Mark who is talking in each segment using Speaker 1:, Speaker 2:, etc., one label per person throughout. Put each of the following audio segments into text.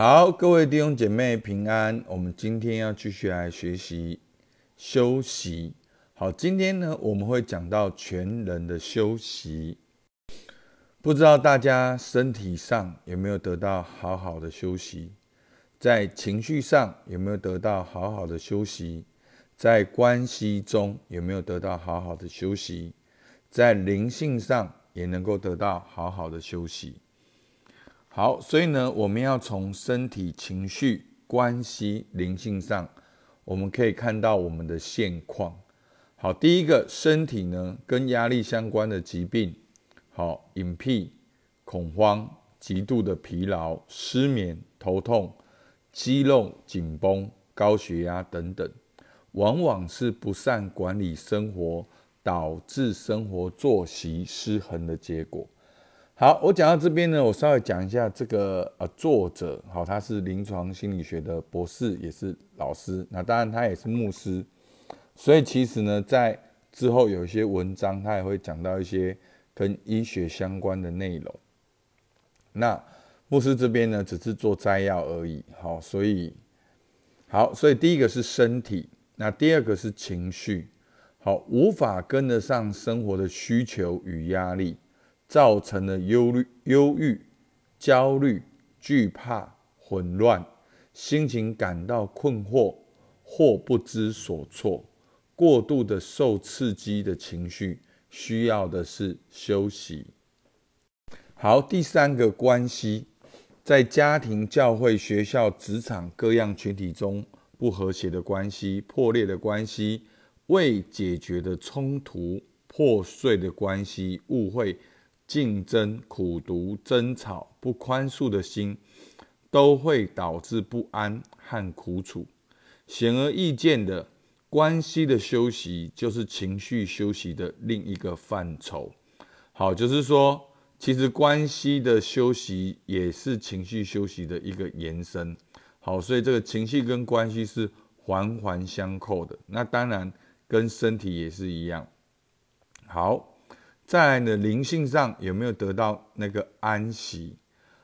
Speaker 1: 好，各位弟兄姐妹平安。我们今天要继续来学习休息。好，今天呢，我们会讲到全人的休息。不知道大家身体上有没有得到好好的休息？在情绪上有没有得到好好的休息？在关系中有没有得到好好的休息？在灵性上也能够得到好好的休息。好，所以呢，我们要从身体、情绪、关系、灵性上，我们可以看到我们的现况。好，第一个身体呢，跟压力相关的疾病，好，隐蔽、恐慌、极度的疲劳、失眠、头痛、肌肉紧绷、高血压等等，往往是不善管理生活，导致生活作息失衡的结果。好，我讲到这边呢，我稍微讲一下这个呃作者，好，他是临床心理学的博士，也是老师，那当然他也是牧师，所以其实呢，在之后有一些文章，他也会讲到一些跟医学相关的内容。那牧师这边呢，只是做摘要而已，好，所以好，所以第一个是身体，那第二个是情绪，好，无法跟得上生活的需求与压力。造成了忧虑、忧郁、焦虑、惧怕、混乱，心情感到困惑或不知所措，过度的受刺激的情绪，需要的是休息。好，第三个关系，在家庭、教会、学校、职场各样群体中不和谐的关系、破裂的关系、未解决的冲突、破碎的关系、误会。竞争、苦读、争吵、不宽恕的心，都会导致不安和苦楚。显而易见的，关系的休息就是情绪休息的另一个范畴。好，就是说，其实关系的休息也是情绪休息的一个延伸。好，所以这个情绪跟关系是环环相扣的。那当然跟身体也是一样。好。在呢灵性上有没有得到那个安息？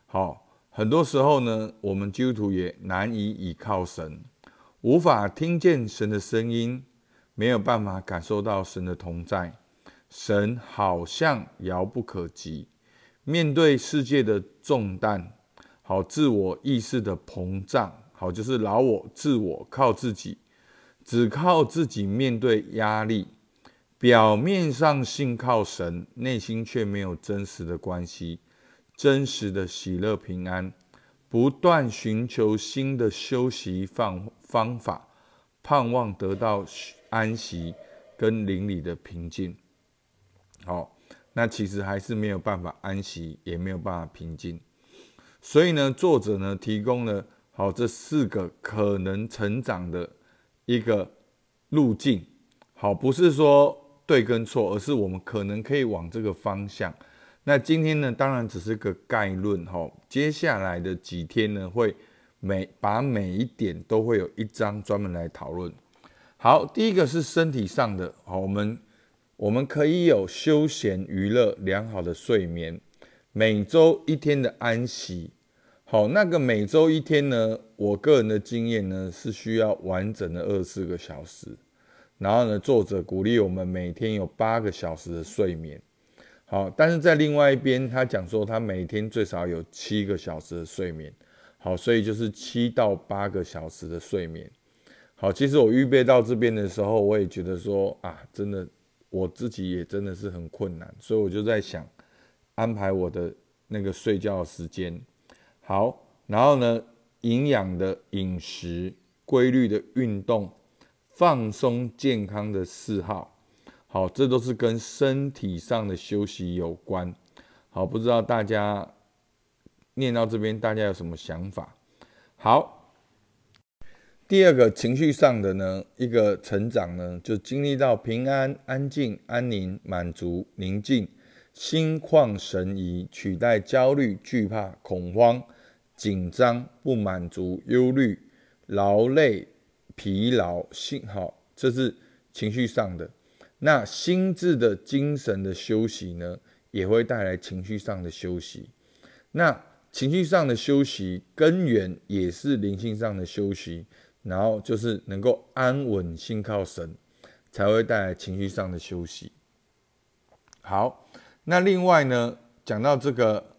Speaker 1: 好，很多时候呢，我们基督徒也难以倚靠神，无法听见神的声音，没有办法感受到神的同在，神好像遥不可及。面对世界的重担，好自我意识的膨胀，好就是老我自我靠自己，只靠自己面对压力。表面上信靠神，内心却没有真实的关系，真实的喜乐平安，不断寻求新的休息方方法，盼望得到安息跟灵里的平静。好，那其实还是没有办法安息，也没有办法平静。所以呢，作者呢提供了好这四个可能成长的一个路径。好，不是说。对跟错，而是我们可能可以往这个方向。那今天呢，当然只是个概论哈。接下来的几天呢，会每把每一点都会有一章专门来讨论。好，第一个是身体上的，好，我们我们可以有休闲娱乐、良好的睡眠，每周一天的安息。好，那个每周一天呢，我个人的经验呢，是需要完整的二十四个小时。然后呢，作者鼓励我们每天有八个小时的睡眠。好，但是在另外一边，他讲说他每天最少有七个小时的睡眠。好，所以就是七到八个小时的睡眠。好，其实我预备到这边的时候，我也觉得说啊，真的我自己也真的是很困难，所以我就在想安排我的那个睡觉时间。好，然后呢，营养的饮食，规律的运动。放松健康的嗜好，好，这都是跟身体上的休息有关。好，不知道大家念到这边，大家有什么想法？好，第二个情绪上的呢，一个成长呢，就经历到平安、安静、安宁、满足、宁静、心旷神怡，取代焦虑、惧怕、恐慌、紧张、不满足、忧虑、劳累。疲劳、心好，这是情绪上的。那心智的精神的休息呢，也会带来情绪上的休息。那情绪上的休息根源也是灵性上的休息，然后就是能够安稳信靠神，才会带来情绪上的休息。好，那另外呢，讲到这个。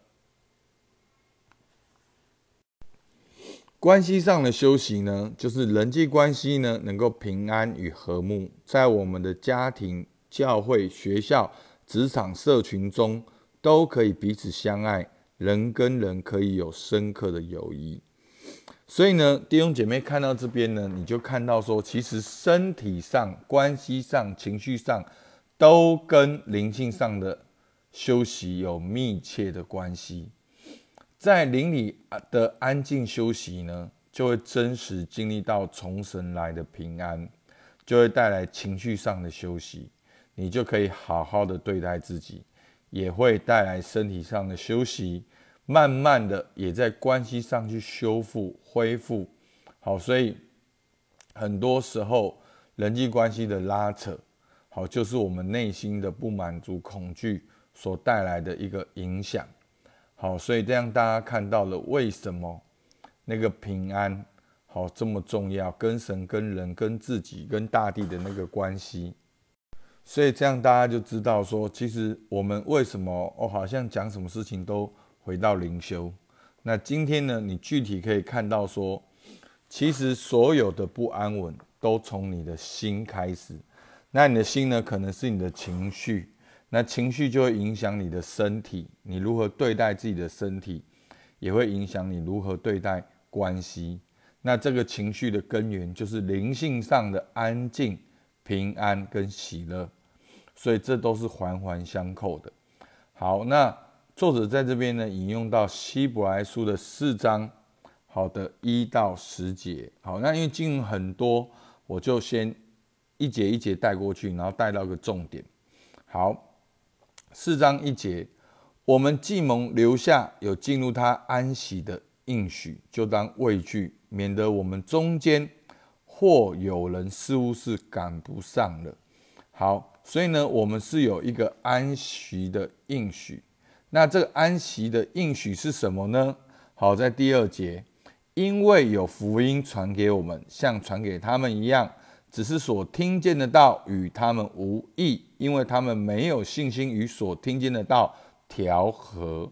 Speaker 1: 关系上的修行呢，就是人际关系呢能够平安与和睦，在我们的家庭、教会、学校、职场、社群中都可以彼此相爱，人跟人可以有深刻的友谊。所以呢，弟兄姐妹看到这边呢，你就看到说，其实身体上、关系上、情绪上，都跟灵性上的休息有密切的关系。在灵里的安静休息呢，就会真实经历到从神来的平安，就会带来情绪上的休息，你就可以好好的对待自己，也会带来身体上的休息，慢慢的也在关系上去修复恢复。好，所以很多时候人际关系的拉扯，好，就是我们内心的不满足、恐惧所带来的一个影响。好，所以这样大家看到了为什么那个平安好这么重要，跟神、跟人、跟自己、跟大地的那个关系。所以这样大家就知道说，其实我们为什么哦，好像讲什么事情都回到灵修。那今天呢，你具体可以看到说，其实所有的不安稳都从你的心开始。那你的心呢，可能是你的情绪。那情绪就会影响你的身体，你如何对待自己的身体，也会影响你如何对待关系。那这个情绪的根源就是灵性上的安静、平安跟喜乐，所以这都是环环相扣的。好，那作者在这边呢引用到希伯来书的四章，好的一到十节。好，那因为经文很多，我就先一节一节带过去，然后带到个重点。好。四章一节，我们既蒙留下有进入他安息的应许，就当畏惧，免得我们中间或有人似乎是赶不上了。好，所以呢，我们是有一个安息的应许。那这个安息的应许是什么呢？好，在第二节，因为有福音传给我们，像传给他们一样。只是所听见的道与他们无异，因为他们没有信心与所听见的道调和。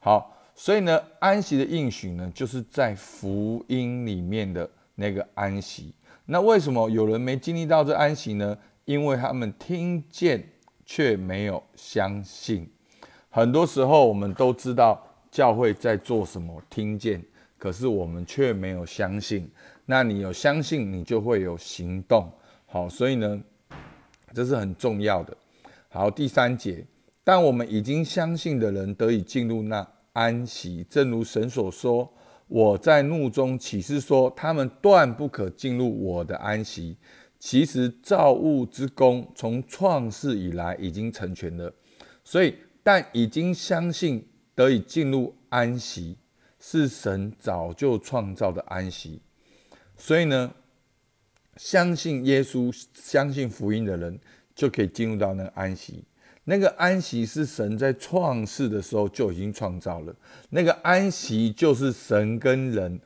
Speaker 1: 好，所以呢，安息的应许呢，就是在福音里面的那个安息。那为什么有人没经历到这安息呢？因为他们听见却没有相信。很多时候，我们都知道教会在做什么，听见，可是我们却没有相信。那你有相信，你就会有行动。好，所以呢，这是很重要的。好，第三节，但我们已经相信的人得以进入那安息，正如神所说：“我在怒中启示说，他们断不可进入我的安息。”其实造物之功从创世以来已经成全了。所以，但已经相信得以进入安息，是神早就创造的安息。所以呢，相信耶稣、相信福音的人，就可以进入到那个安息。那个安息是神在创世的时候就已经创造了。那个安息就是神跟人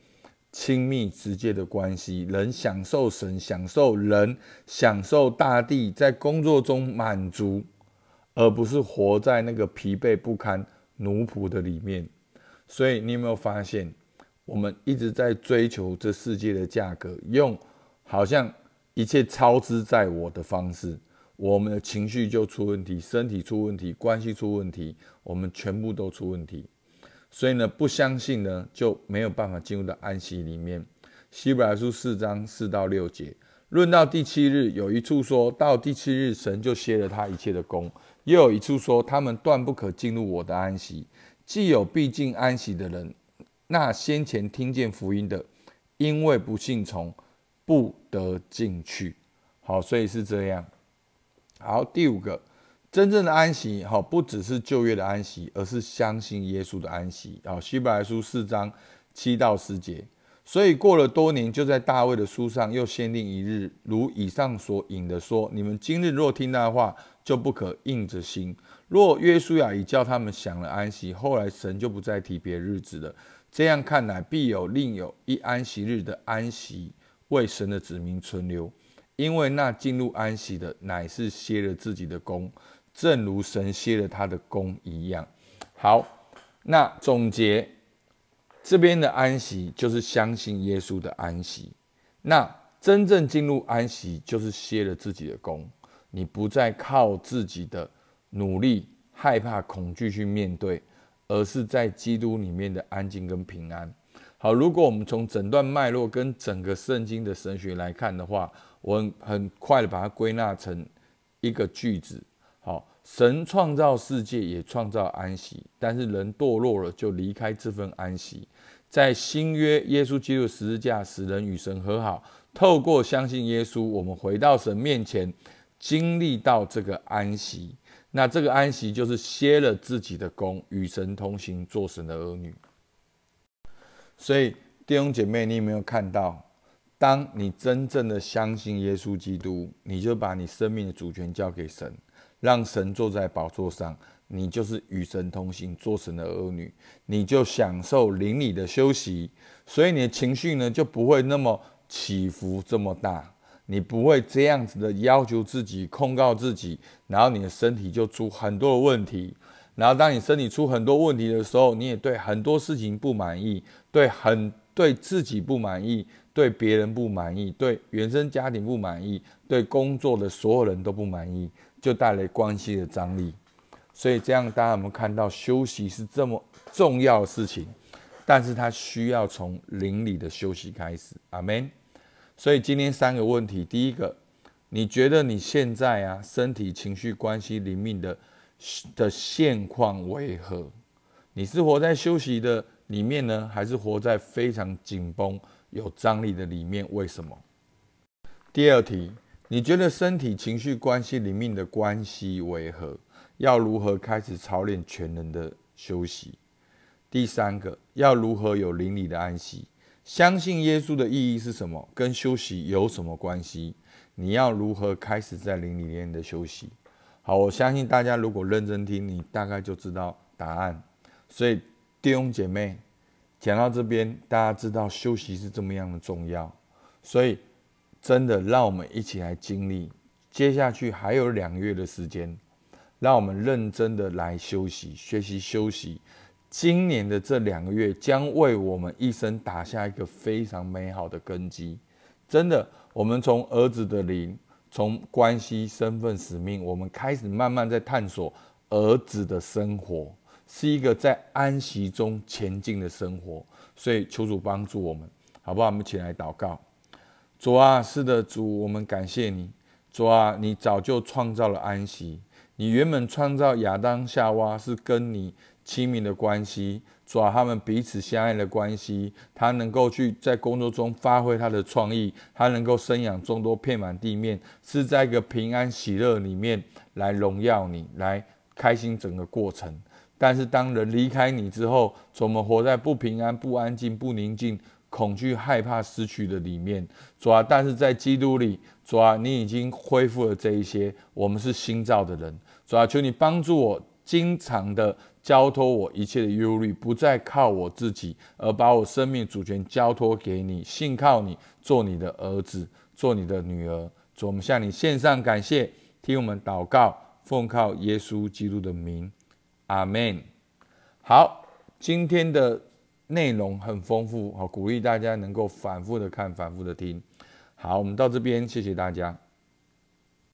Speaker 1: 亲密直接的关系，人享受神，享受人，享受大地，在工作中满足，而不是活在那个疲惫不堪奴仆的里面。所以你有没有发现？我们一直在追求这世界的价格，用好像一切超支在我的方式，我们的情绪就出问题，身体出问题，关系出问题，我们全部都出问题。所以呢，不相信呢，就没有办法进入到安息里面。希伯来书四章四到六节，论到第七日，有一处说到第七日，神就歇了他一切的功；又有一处说，他们断不可进入我的安息。既有必进安息的人。那先前听见福音的，因为不信从，不得进去。好，所以是这样。好，第五个，真正的安息，好，不只是旧约的安息，而是相信耶稣的安息。好，希伯来书四章七到十节，所以过了多年，就在大卫的书上又限定一日，如以上所引的说：你们今日若听他的话，就不可硬着心。若约书亚已叫他们享了安息，后来神就不再提别日子了。这样看来，必有另有一安息日的安息为神的子民存留，因为那进入安息的，乃是歇了自己的功，正如神歇了他的功一样。好，那总结。这边的安息就是相信耶稣的安息，那真正进入安息就是歇了自己的功，你不再靠自己的努力、害怕、恐惧去面对，而是在基督里面的安静跟平安。好，如果我们从整段脉络跟整个圣经的神学来看的话，我很很快的把它归纳成一个句子。好，神创造世界也创造安息，但是人堕落了，就离开这份安息。在新约，耶稣基督十字架使人与神和好，透过相信耶稣，我们回到神面前，经历到这个安息。那这个安息就是歇了自己的功，与神同行，做神的儿女。所以弟兄姐妹，你有没有看到，当你真正的相信耶稣基督，你就把你生命的主权交给神。让神坐在宝座上，你就是与神同行，做神的儿女，你就享受灵里的休息，所以你的情绪呢就不会那么起伏这么大，你不会这样子的要求自己、控告自己，然后你的身体就出很多的问题，然后当你身体出很多问题的时候，你也对很多事情不满意，对很对自己不满意，对别人不满意，对原生家庭不满意，对工作的所有人都不满意。就带来关系的张力，所以这样大家有没有看到休息是这么重要的事情？但是它需要从灵里的休息开始，阿门。所以今天三个问题，第一个，你觉得你现在啊身体、情绪、关系、灵命的的现况为何？你是活在休息的里面呢，还是活在非常紧绷、有张力的里面？为什么？第二题。你觉得身体、情绪、关系里面的关系为何？要如何开始操练全人的休息？第三个，要如何有灵里的安息？相信耶稣的意义是什么？跟休息有什么关系？你要如何开始在灵里面的休息？好，我相信大家如果认真听，你大概就知道答案。所以弟兄姐妹，讲到这边，大家知道休息是这么样的重要，所以。真的，让我们一起来经历。接下去还有两个月的时间，让我们认真的来休息、学习、休息。今年的这两个月将为我们一生打下一个非常美好的根基。真的，我们从儿子的灵、从关系、身份、使命，我们开始慢慢在探索儿子的生活，是一个在安息中前进的生活。所以，求主帮助我们，好不好？我们一起来祷告。主啊，是的，主，我们感谢你。主啊，你早就创造了安息。你原本创造亚当夏娃是跟你亲密的关系，主啊，他们彼此相爱的关系。他能够去在工作中发挥他的创意，他能够生养众多，遍满地面，是在一个平安喜乐里面来荣耀你，来开心整个过程。但是当人离开你之后，我们活在不平安、不安静、不宁静。恐惧、害怕失去的里面，主啊！但是在基督里，主啊，你已经恢复了这一些。我们是新造的人，主啊，求你帮助我，经常的交托我一切的忧虑，不再靠我自己，而把我生命主权交托给你，信靠你，做你的儿子，做你的女儿。我们向你献上感谢，听我们祷告，奉靠耶稣基督的名，阿门。好，今天的。内容很丰富，好，鼓励大家能够反复的看，反复的听。好，我们到这边，谢谢大家。